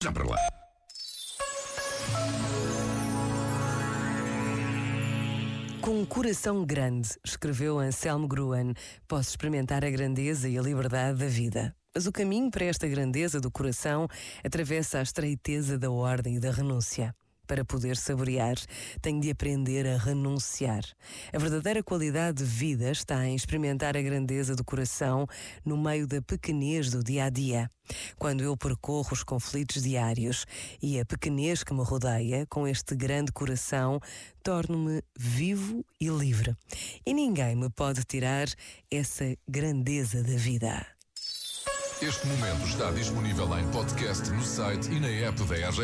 Já para lá. Com um coração grande, escreveu Anselmo Gruen, posso experimentar a grandeza e a liberdade da vida. Mas o caminho para esta grandeza do coração atravessa a estreiteza da ordem e da renúncia. Para poder saborear, tenho de aprender a renunciar. A verdadeira qualidade de vida está em experimentar a grandeza do coração no meio da pequenez do dia a dia. Quando eu percorro os conflitos diários e a pequenez que me rodeia, com este grande coração, torno-me vivo e livre. E ninguém me pode tirar essa grandeza da vida. Este momento está disponível em podcast no site e na app da RGF.